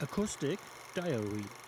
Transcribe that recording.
Acoustic Diary.